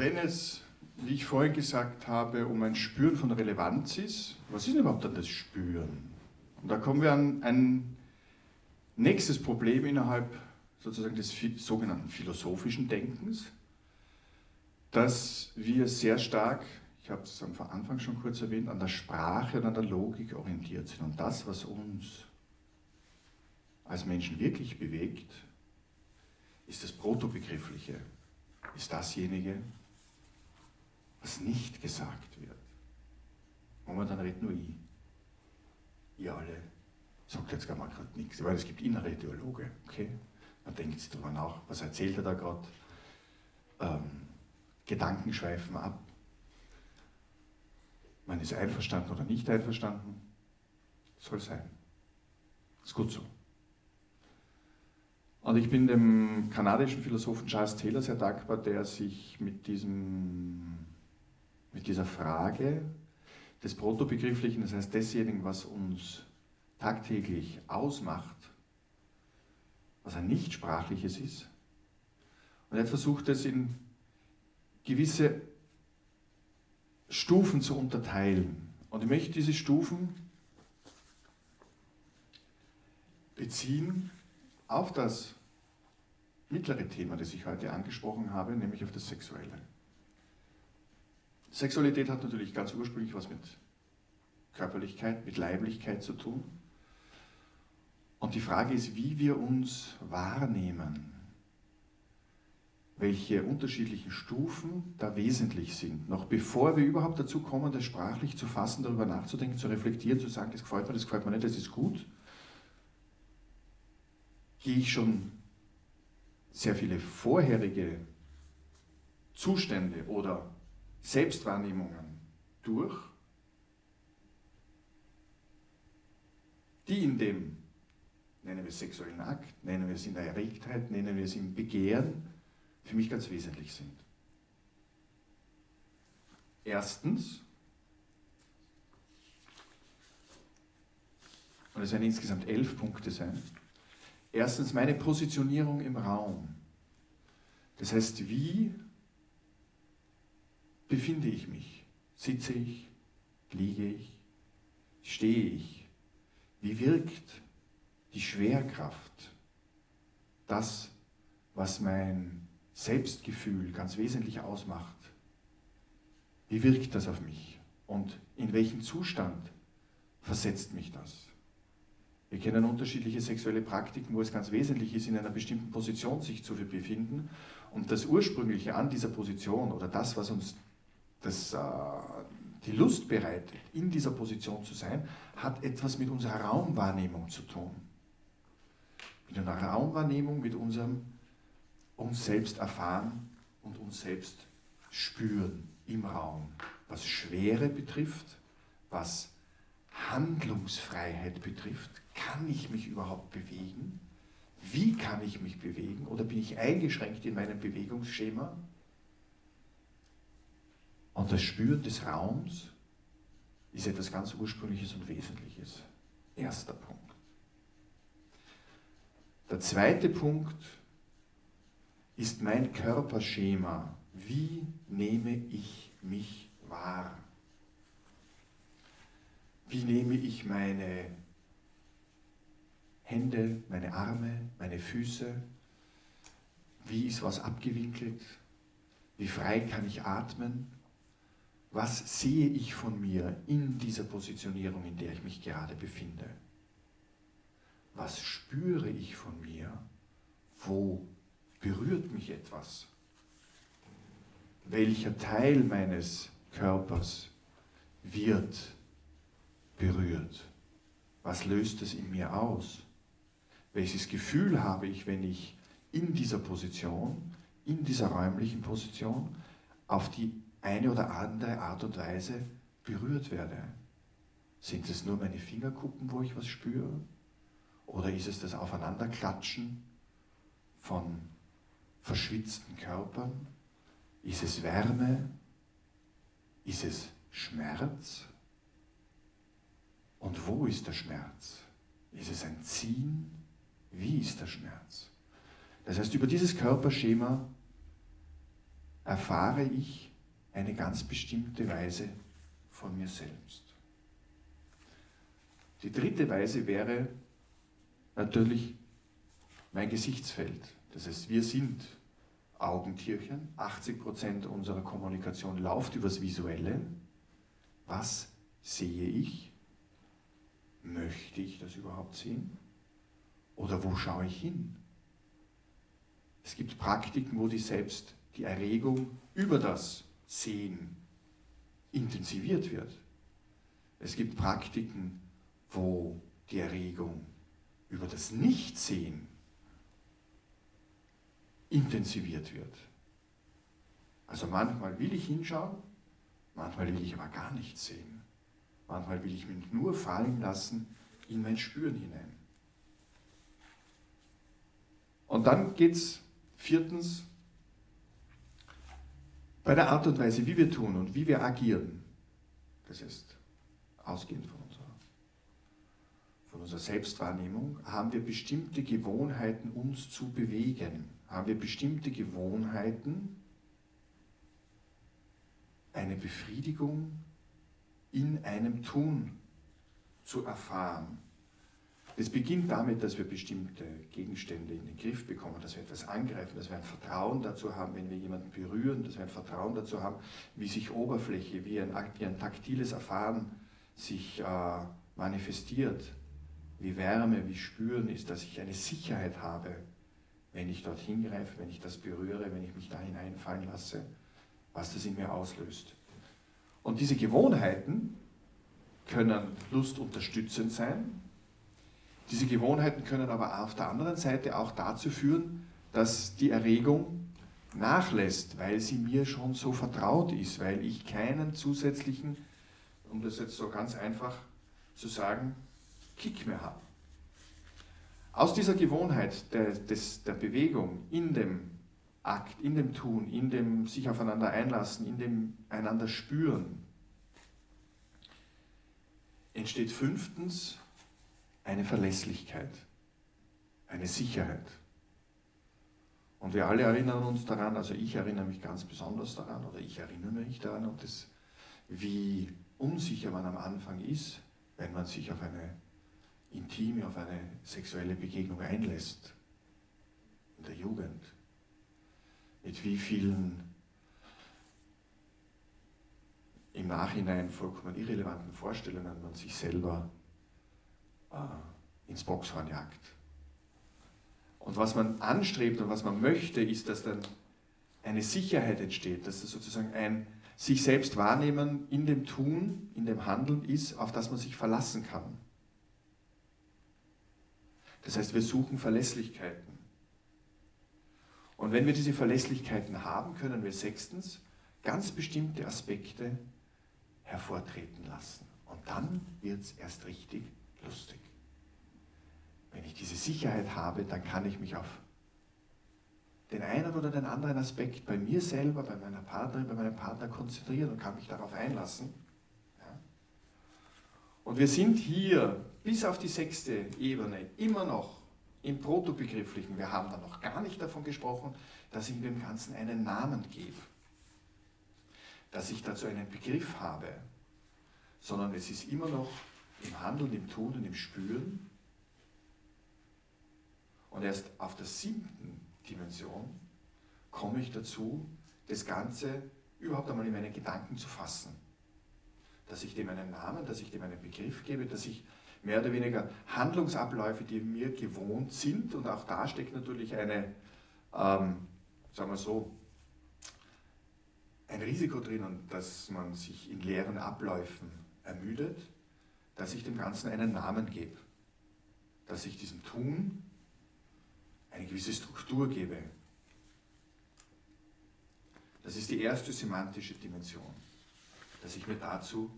wenn es, wie ich vorhin gesagt habe, um ein Spüren von Relevanz ist, was ist denn überhaupt dann das Spüren? Und da kommen wir an ein nächstes Problem innerhalb sozusagen des sogenannten philosophischen Denkens, dass wir sehr stark, ich habe es am Anfang schon kurz erwähnt, an der Sprache und an der Logik orientiert sind. Und das, was uns als Menschen wirklich bewegt, ist das Protobegriffliche, ist dasjenige, was nicht gesagt wird. Und dann redet nur ich. Ihr alle sagt jetzt gar mal gerade nichts, weil es gibt innere Dialoge, okay? Man denkt sich darüber nach, was erzählt er da gerade? Ähm, Gedanken schweifen ab. Man ist einverstanden oder nicht einverstanden. Soll sein. Ist gut so. Und ich bin dem kanadischen Philosophen Charles Taylor sehr dankbar, der sich mit, diesem, mit dieser Frage des Protobegrifflichen, das heißt desjenigen, was uns tagtäglich ausmacht, was ein Nichtsprachliches ist. Und er versucht, es in gewisse Stufen zu unterteilen. Und ich möchte diese Stufen beziehen auf das mittlere Thema, das ich heute angesprochen habe, nämlich auf das Sexuelle. Sexualität hat natürlich ganz ursprünglich was mit Körperlichkeit, mit Leiblichkeit zu tun. Und die Frage ist, wie wir uns wahrnehmen, welche unterschiedlichen Stufen da wesentlich sind. Noch bevor wir überhaupt dazu kommen, das sprachlich zu fassen, darüber nachzudenken, zu reflektieren, zu sagen, das gefällt mir, das gefällt mir nicht, das ist gut, gehe ich schon sehr viele vorherige Zustände oder Selbstwahrnehmungen durch, die in dem, nennen wir es sexuellen Akt, nennen wir es in der Erregtheit, nennen wir es im Begehren, für mich ganz wesentlich sind. Erstens, und es werden insgesamt elf Punkte sein, Erstens meine Positionierung im Raum. Das heißt, wie befinde ich mich? Sitze ich? Liege ich? Stehe ich? Wie wirkt die Schwerkraft, das, was mein Selbstgefühl ganz wesentlich ausmacht? Wie wirkt das auf mich? Und in welchen Zustand versetzt mich das? Wir kennen unterschiedliche sexuelle Praktiken, wo es ganz wesentlich ist, in einer bestimmten Position sich zu befinden. Und das Ursprüngliche an dieser Position oder das, was uns das, äh, die Lust bereitet, in dieser Position zu sein, hat etwas mit unserer Raumwahrnehmung zu tun. Mit einer Raumwahrnehmung, mit unserem uns selbst erfahren und uns selbst spüren im Raum. Was Schwere betrifft, was Handlungsfreiheit betrifft, kann ich mich überhaupt bewegen? Wie kann ich mich bewegen? Oder bin ich eingeschränkt in meinem Bewegungsschema? Und das Spüren des Raums ist etwas ganz Ursprüngliches und Wesentliches. Erster Punkt. Der zweite Punkt ist mein Körperschema. Wie nehme ich mich wahr? Wie nehme ich meine Hände, meine Arme, meine Füße? Wie ist was abgewinkelt? Wie frei kann ich atmen? Was sehe ich von mir in dieser Positionierung, in der ich mich gerade befinde? Was spüre ich von mir? Wo berührt mich etwas? Welcher Teil meines Körpers wird berührt? Was löst es in mir aus? Welches Gefühl habe ich, wenn ich in dieser Position, in dieser räumlichen Position auf die eine oder andere Art und Weise berührt werde? Sind es nur meine Fingerkuppen, wo ich was spüre? Oder ist es das Aufeinanderklatschen von verschwitzten Körpern? Ist es Wärme? Ist es Schmerz? Und wo ist der Schmerz? Ist es ein Ziehen? Wie ist der Schmerz? Das heißt, über dieses Körperschema erfahre ich eine ganz bestimmte Weise von mir selbst. Die dritte Weise wäre natürlich mein Gesichtsfeld. Das heißt, wir sind Augentierchen. 80% unserer Kommunikation läuft übers Visuelle. Was sehe ich? Möchte ich das überhaupt sehen? Oder wo schaue ich hin? Es gibt Praktiken, wo die selbst die Erregung über das Sehen intensiviert wird. Es gibt Praktiken, wo die Erregung über das Nichtsehen intensiviert wird. Also manchmal will ich hinschauen, manchmal will ich aber gar nichts sehen. Manchmal will ich mich nur fallen lassen in mein Spüren hinein. Und dann geht es viertens bei der Art und Weise, wie wir tun und wie wir agieren. Das ist ausgehend von unserer, von unserer Selbstwahrnehmung, haben wir bestimmte Gewohnheiten, uns zu bewegen. Haben wir bestimmte Gewohnheiten, eine Befriedigung in einem Tun zu erfahren. Es beginnt damit, dass wir bestimmte Gegenstände in den Griff bekommen, dass wir etwas angreifen, dass wir ein Vertrauen dazu haben, wenn wir jemanden berühren, dass wir ein Vertrauen dazu haben, wie sich Oberfläche, wie ein, wie ein taktiles Erfahren sich äh, manifestiert, wie Wärme, wie Spüren ist, dass ich eine Sicherheit habe, wenn ich dort hingreife, wenn ich das berühre, wenn ich mich da hineinfallen lasse, was das in mir auslöst. Und diese Gewohnheiten können lustunterstützend sein. Diese Gewohnheiten können aber auf der anderen Seite auch dazu führen, dass die Erregung nachlässt, weil sie mir schon so vertraut ist, weil ich keinen zusätzlichen, um das jetzt so ganz einfach zu sagen, Kick mehr habe. Aus dieser Gewohnheit der, des, der Bewegung in dem Akt, in dem Tun, in dem sich aufeinander einlassen, in dem einander spüren, entsteht fünftens eine Verlässlichkeit, eine Sicherheit. Und wir alle erinnern uns daran, also ich erinnere mich ganz besonders daran, oder ich erinnere mich daran, und das, wie unsicher man am Anfang ist, wenn man sich auf eine intime, auf eine sexuelle Begegnung einlässt. In der Jugend. Mit wie vielen im Nachhinein vollkommen irrelevanten Vorstellungen man sich selber ins Boxhorn jagt. Und was man anstrebt und was man möchte, ist, dass dann eine Sicherheit entsteht, dass das sozusagen ein sich selbst wahrnehmen in dem Tun, in dem Handeln ist, auf das man sich verlassen kann. Das heißt, wir suchen Verlässlichkeiten. Und wenn wir diese Verlässlichkeiten haben, können wir sechstens ganz bestimmte Aspekte hervortreten lassen. Und dann wird es erst richtig lustig. Wenn ich diese Sicherheit habe, dann kann ich mich auf den einen oder den anderen Aspekt bei mir selber, bei meiner Partnerin, bei meinem Partner konzentrieren und kann mich darauf einlassen. Ja. Und wir sind hier bis auf die sechste Ebene immer noch im Protobegrifflichen. Wir haben da noch gar nicht davon gesprochen, dass ich dem Ganzen einen Namen gebe, dass ich dazu einen Begriff habe, sondern es ist immer noch im Handeln, im Tun und im Spüren. Und erst auf der siebten Dimension komme ich dazu, das Ganze überhaupt einmal in meine Gedanken zu fassen. Dass ich dem einen Namen, dass ich dem einen Begriff gebe, dass ich mehr oder weniger Handlungsabläufe, die mir gewohnt sind, und auch da steckt natürlich eine, ähm, sagen wir so, ein Risiko drinnen, dass man sich in leeren Abläufen ermüdet, dass ich dem Ganzen einen Namen gebe, dass ich diesem Tun eine gewisse Struktur gebe. Das ist die erste semantische Dimension, dass ich mir dazu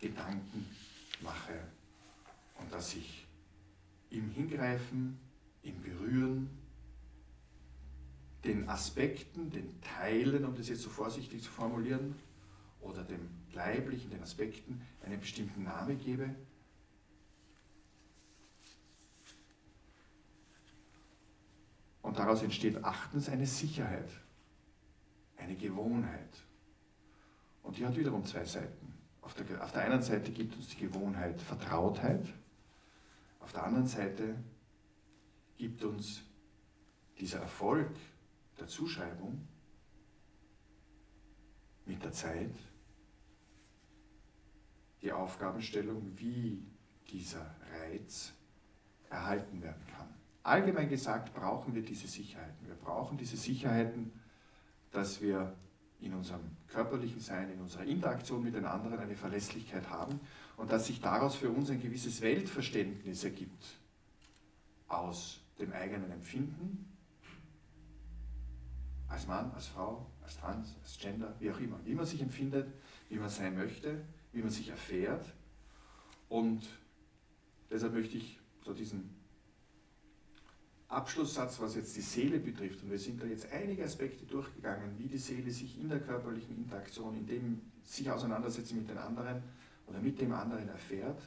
Gedanken mache und dass ich im Hingreifen, im Berühren, den Aspekten, den Teilen, um das jetzt so vorsichtig zu formulieren, oder dem Leiblichen, den Aspekten einen bestimmten Namen gebe. Und daraus entsteht achtens eine Sicherheit. eine Gewohnheit. Und die hat wiederum zwei Seiten. Auf der, auf der einen Seite gibt uns die Gewohnheit Vertrautheit, auf der anderen Seite gibt uns dieser Erfolg der Zuschreibung mit der Zeit die Aufgabenstellung, wie dieser Reiz erhalten werden kann. Allgemein gesagt brauchen wir diese Sicherheiten. Wir brauchen diese Sicherheiten, dass wir in unserem körperlichen Sein, in unserer Interaktion mit den anderen eine Verlässlichkeit haben und dass sich daraus für uns ein gewisses Weltverständnis ergibt aus dem eigenen Empfinden, als Mann, als Frau, als Trans, als Gender, wie auch immer, wie man sich empfindet, wie man sein möchte, wie man sich erfährt. Und deshalb möchte ich so diesen Abschlusssatz, was jetzt die Seele betrifft, und wir sind da jetzt einige Aspekte durchgegangen, wie die Seele sich in der körperlichen Interaktion, in dem sich auseinandersetzen mit den anderen oder mit dem anderen erfährt,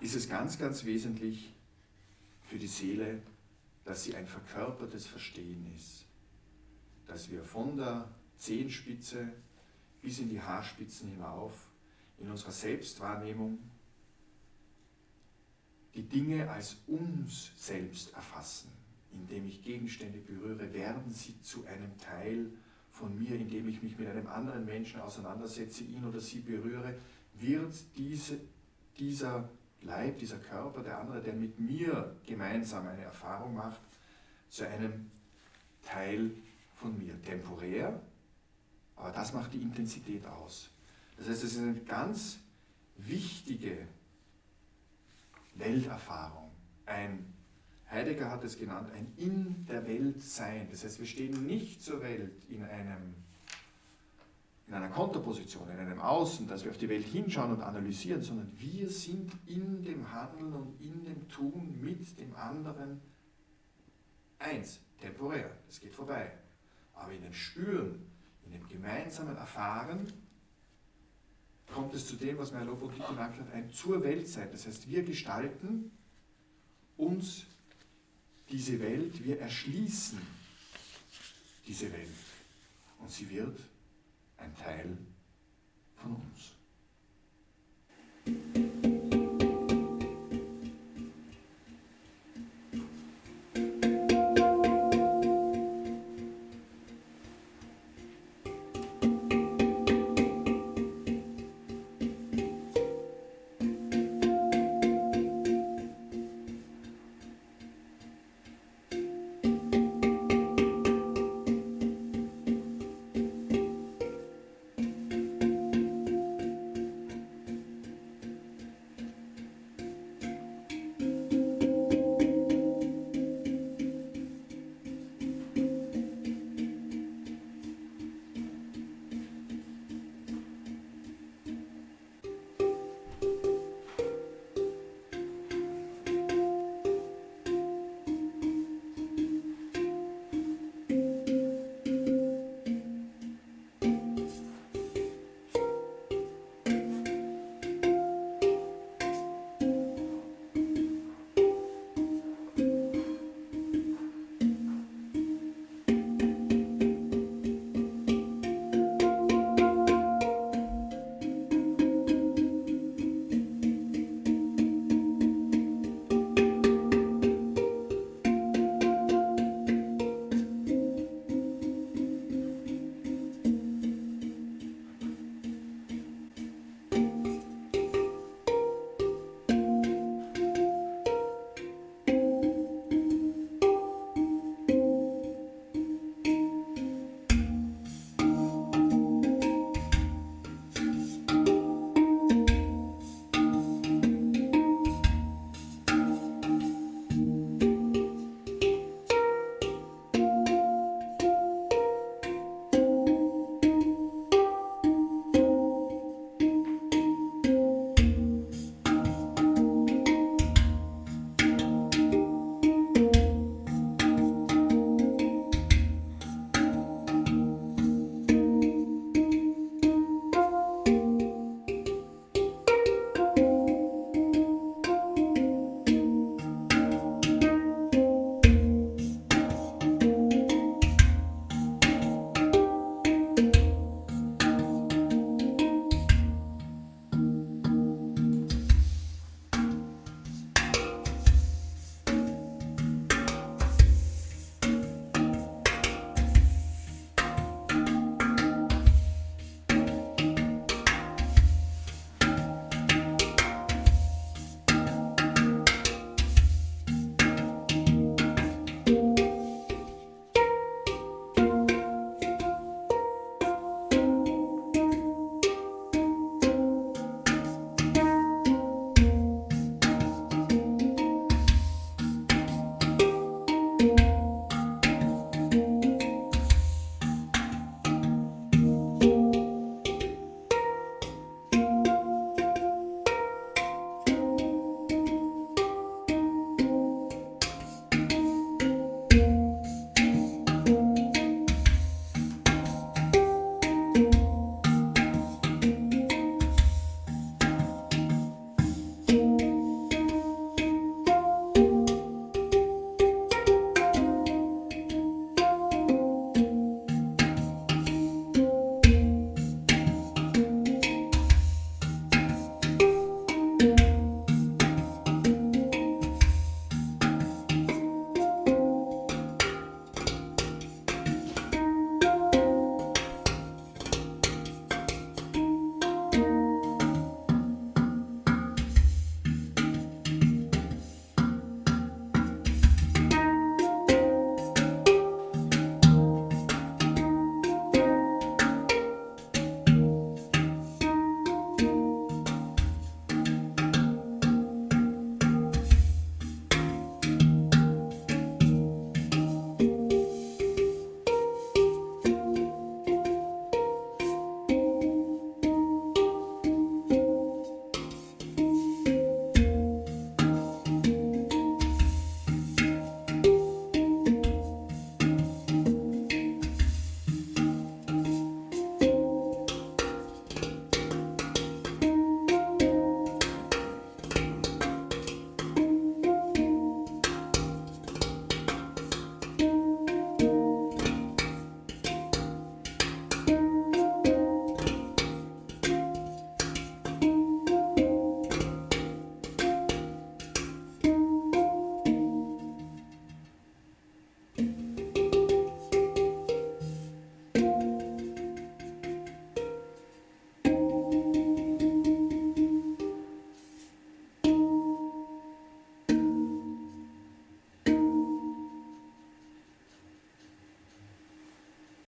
ist es ganz, ganz wesentlich für die Seele, dass sie ein verkörpertes Verstehen ist. Dass wir von der Zehenspitze bis in die Haarspitzen hinauf in unserer Selbstwahrnehmung die Dinge als uns selbst erfassen. Indem ich Gegenstände berühre, werden sie zu einem Teil von mir, indem ich mich mit einem anderen Menschen auseinandersetze, ihn oder sie berühre, wird diese, dieser Leib, dieser Körper, der andere, der mit mir gemeinsam eine Erfahrung macht, zu einem Teil von mir. Temporär, aber das macht die Intensität aus. Das heißt, es ist eine ganz wichtige Welterfahrung. Ein, Heidegger hat es genannt, ein in der Welt sein. Das heißt, wir stehen nicht zur Welt in, einem, in einer Konterposition, in einem Außen, dass wir auf die Welt hinschauen und analysieren, sondern wir sind in dem Handeln und in dem Tun mit dem anderen eins, temporär, das geht vorbei. Aber in dem Spüren, in dem gemeinsamen Erfahren, kommt es zu dem, was Merleau-Ponty genannt hat, ein zur Welt sein. Das heißt, wir gestalten uns diese Welt, wir erschließen diese Welt und sie wird ein Teil von uns.